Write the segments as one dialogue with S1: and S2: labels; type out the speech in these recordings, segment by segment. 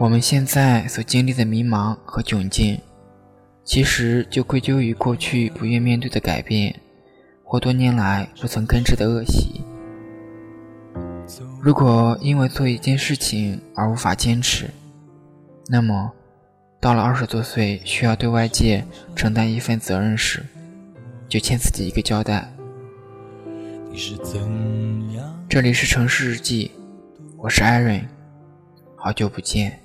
S1: 我们现在所经历的迷茫和窘境，其实就归咎于过去不愿面对的改变，或多年来不曾根治的恶习。如果因为做一件事情而无法坚持，那么到了二十多岁需要对外界承担一份责任时，就欠自己一个交代。这里是城市日记，我是艾瑞，好久不见。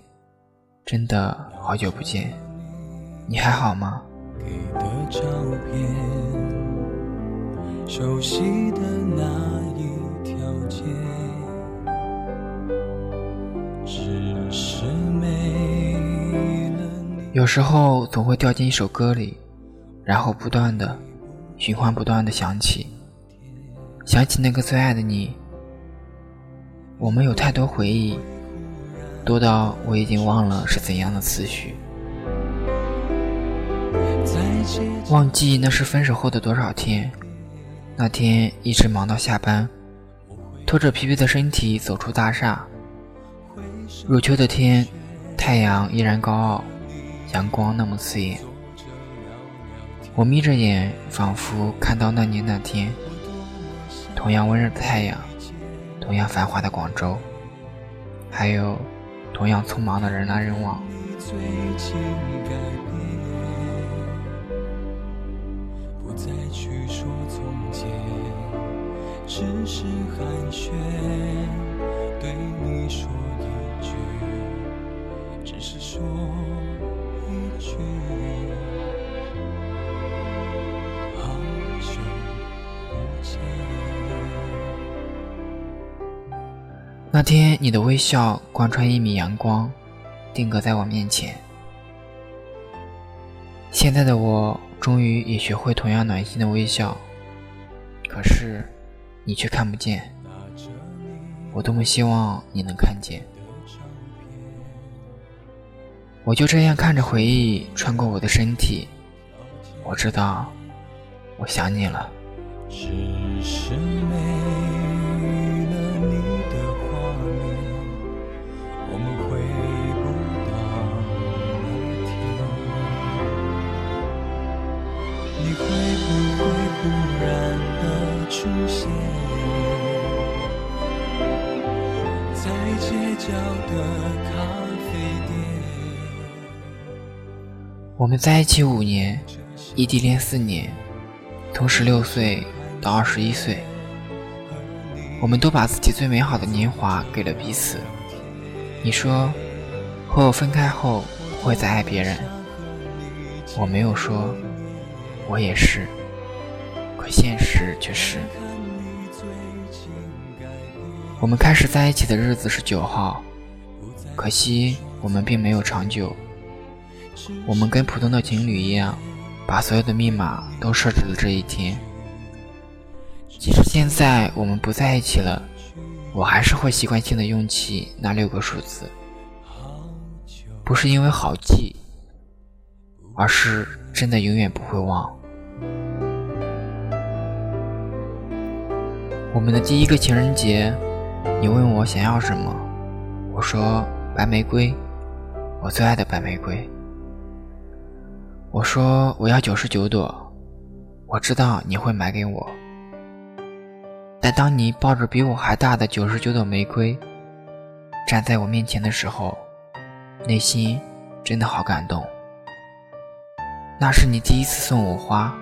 S1: 真的好久不见，你还好吗？有时候总会掉进一首歌里，然后不断的循环，不断的想起，想起那个最爱的你。我们有太多回忆。多到我已经忘了是怎样的思绪，忘记那是分手后的多少天。那天一直忙到下班，拖着疲惫的身体走出大厦。入秋的天，太阳依然高傲，阳光那么刺眼。我眯着眼，仿佛看到那年那天，同样温热的太阳，同样繁华的广州，还有。同样匆忙的人来人往，那天，你的微笑贯穿一米阳光，定格在我面前。现在的我，终于也学会同样暖心的微笑，可是你却看不见。我多么希望你能看见。我就这样看着回忆穿过我的身体，我知道，我想你了。们在一起五年，异地恋四年，从十六岁到二十一岁，我们都把自己最美好的年华给了彼此。你说和我分开后不会再爱别人，我没有说，我也是，可现实却是。我们开始在一起的日子是九号，可惜我们并没有长久。我们跟普通的情侣一样，把所有的密码都设置了这一天。即使现在我们不在一起了，我还是会习惯性的用起那六个数字，不是因为好记，而是真的永远不会忘。我们的第一个情人节。你问我想要什么，我说白玫瑰，我最爱的白玫瑰。我说我要九十九朵，我知道你会买给我。但当你抱着比我还大的九十九朵玫瑰站在我面前的时候，内心真的好感动。那是你第一次送我花，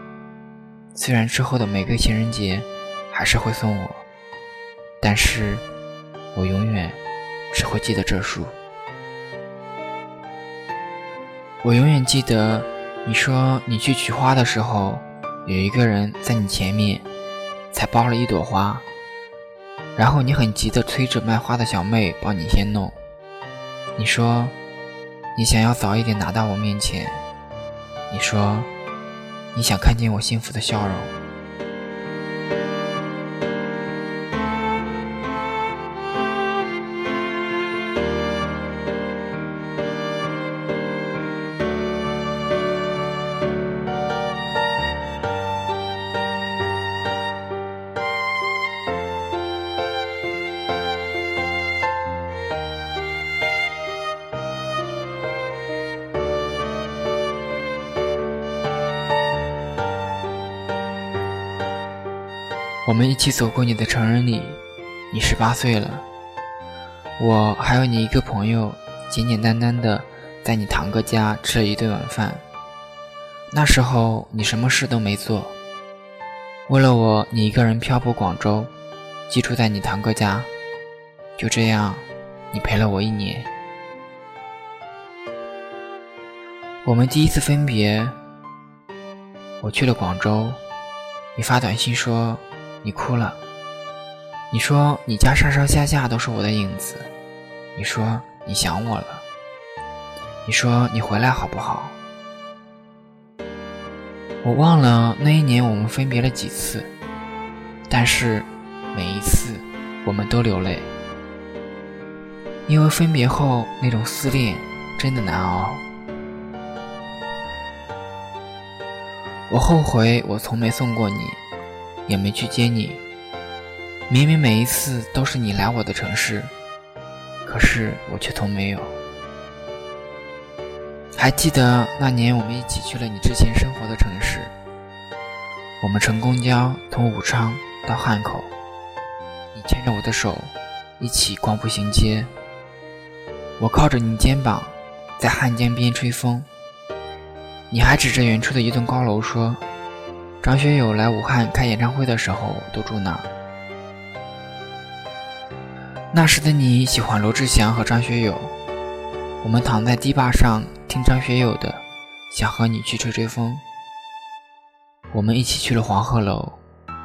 S1: 虽然之后的每个情人节还是会送我，但是。我永远只会记得这束。我永远记得你说你去取花的时候，有一个人在你前面，才包了一朵花，然后你很急的催着卖花的小妹帮你先弄。你说你想要早一点拿到我面前，你说你想看见我幸福的笑容。我们一起走过你的成人礼，你十八岁了。我还有你一个朋友，简简单单的在你堂哥家吃了一顿晚饭。那时候你什么事都没做，为了我，你一个人漂泊广州，寄住在你堂哥家。就这样，你陪了我一年。我们第一次分别，我去了广州，你发短信说你哭了。你说你家上上下下都是我的影子。你说你想我了。你说你回来好不好？我忘了那一年我们分别了几次，但是每一次我们都流泪，因为分别后那种思念真的难熬。我后悔我从没送过你，也没去接你。明明每一次都是你来我的城市，可是我却从没有。还记得那年我们一起去了你之前生活的城市。我们乘公交从武昌到汉口，你牵着我的手，一起逛步行街。我靠着你肩膀，在汉江边吹风。你还指着远处的一栋高楼说：“张学友来武汉开演唱会的时候都住那儿。”那时的你喜欢罗志祥和张学友。我们躺在堤坝上听张学友的《想和你去吹吹风》。我们一起去了黄鹤楼，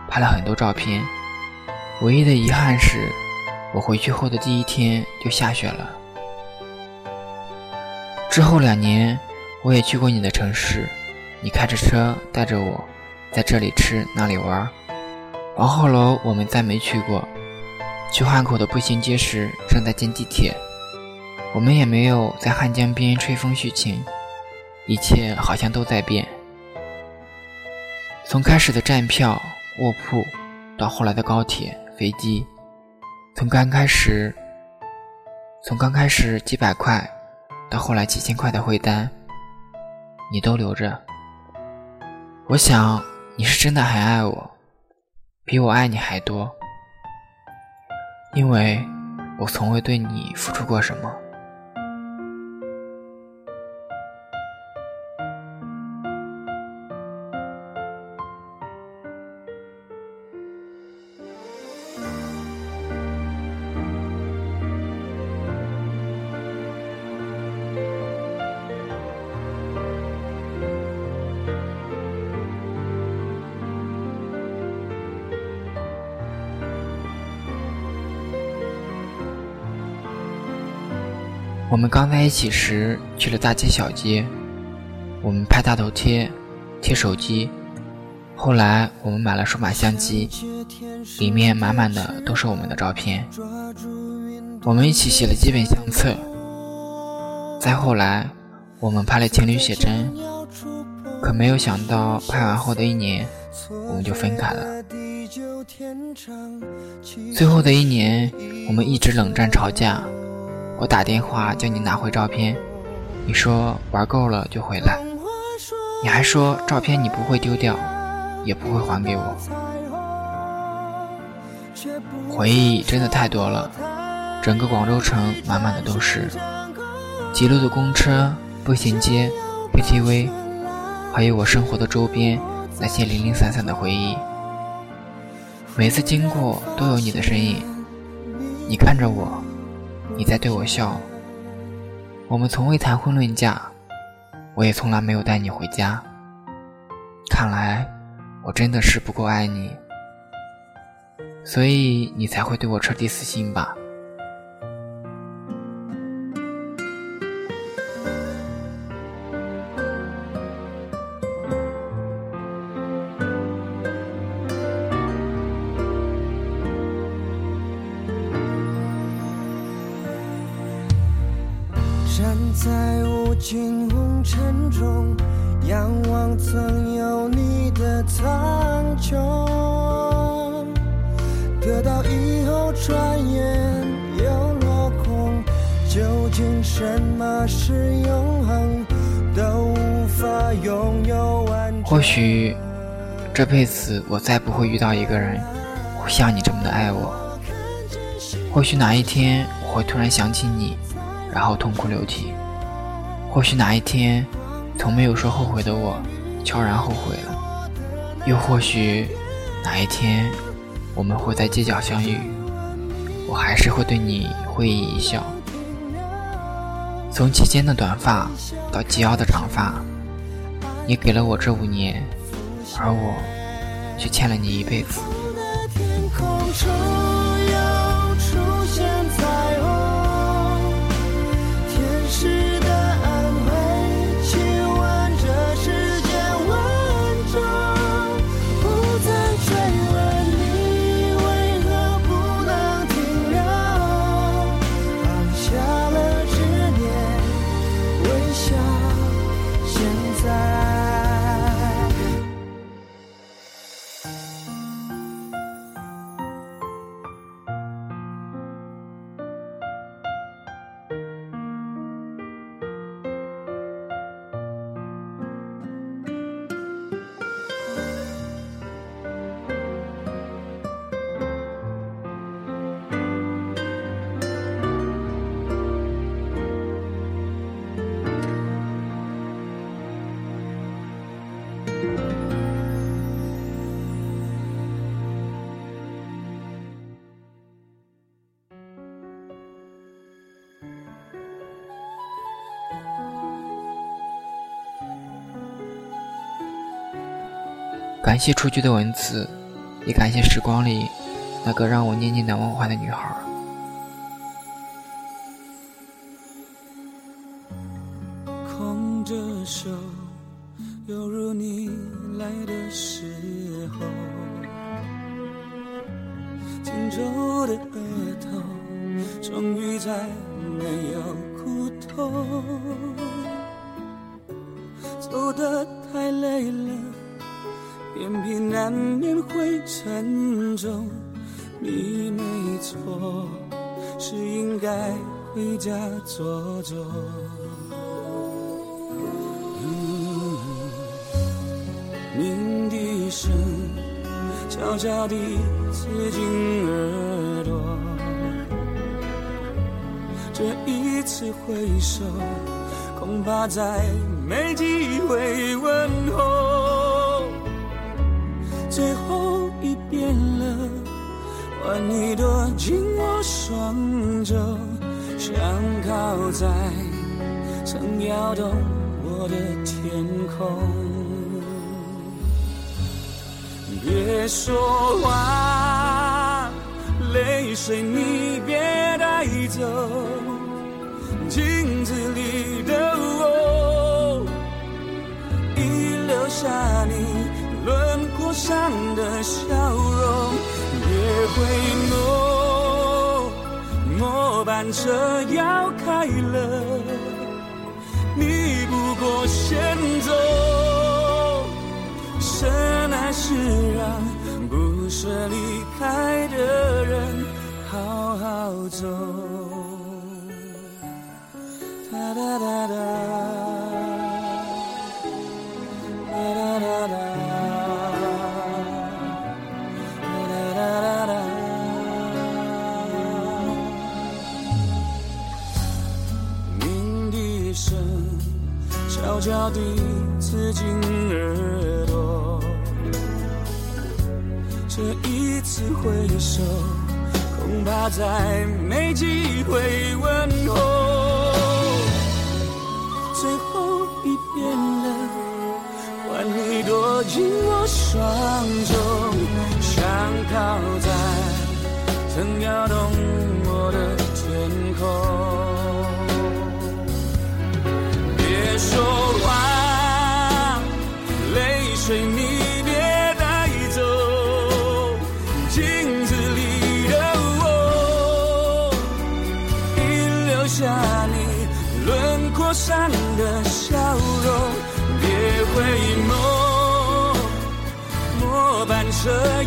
S1: 拍了很多照片。唯一的遗憾是，我回去后的第一天就下雪了。之后两年，我也去过你的城市，你开着车带着我，在这里吃那里玩。黄鹤楼我们再没去过。去汉口的步行街时正在建地铁。我们也没有在汉江边吹风叙情，一切好像都在变。从开始的站票、卧铺，到后来的高铁、飞机；从刚开始，从刚开始几百块，到后来几千块的汇单，你都留着。我想你是真的很爱我，比我爱你还多，因为我从未对你付出过什么。我们刚在一起时去了大街小街，我们拍大头贴、贴手机。后来我们买了数码相机，里面满满的都是我们的照片。我们一起写了几本相册。再后来，我们拍了情侣写真，可没有想到拍完后的一年，我们就分开了。最后的一年，我们一直冷战吵架。我打电话叫你拿回照片，你说玩够了就回来。你还说照片你不会丢掉，也不会还给我。回忆真的太多了，整个广州城满满的都是，几路的公车、步行街、KTV，还有我生活的周边那些零零散散的回忆。每次经过都有你的身影，你看着我。你在对我笑，我们从未谈婚论嫁，我也从来没有带你回家。看来我真的是不够爱你，所以你才会对我彻底死心吧。
S2: 站在无尽红尘中，仰望曾有你的苍穹。得到以后，转眼又落空。究竟什么是永恒？都无法拥有完
S1: 或许这辈子我再不会遇到一个人，会像你这么的爱我。或许哪一天我会突然想起你，然后痛哭流涕；或许哪一天，从没有说后悔的我，悄然后悔了；又或许哪一天，我们会在街角相遇，我还是会对你会意一笑。从齐肩的短发到及腰的长发，你给了我这五年，而我却欠了你一辈子。感谢出去的文字，也感谢时光里那个让我念念难忘怀的女孩。
S2: 空着手，犹如你来的时候，紧皱的额头，终于在眼皮难免会沉重，你没错，是应该回家坐坐。鸣笛声悄悄地刺进耳朵，这一次挥手，恐怕再没机会问候。最后一遍了，换你躲进我双肘，想靠在曾摇动我的天空。别说话，泪水你别带走，镜子里的我，已留下你。上的笑容，别回眸，末班车要开了，你不过先走，深爱是让不舍离开的人好好走。哒哒哒哒。悄悄地刺进耳朵，这一次挥手，恐怕再没机会问候。最后一遍了，换你躲进我双手，想靠在曾摇动我的天空。别说 pressure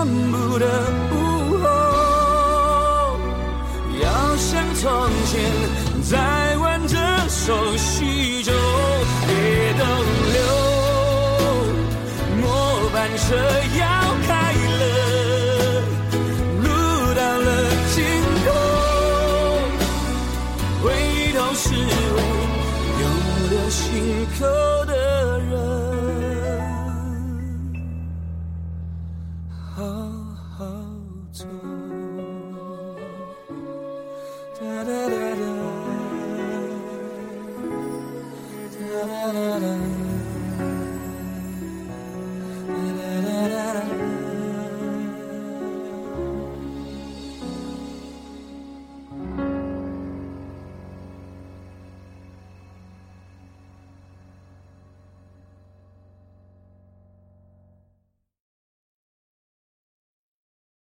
S2: 恨不得好好走。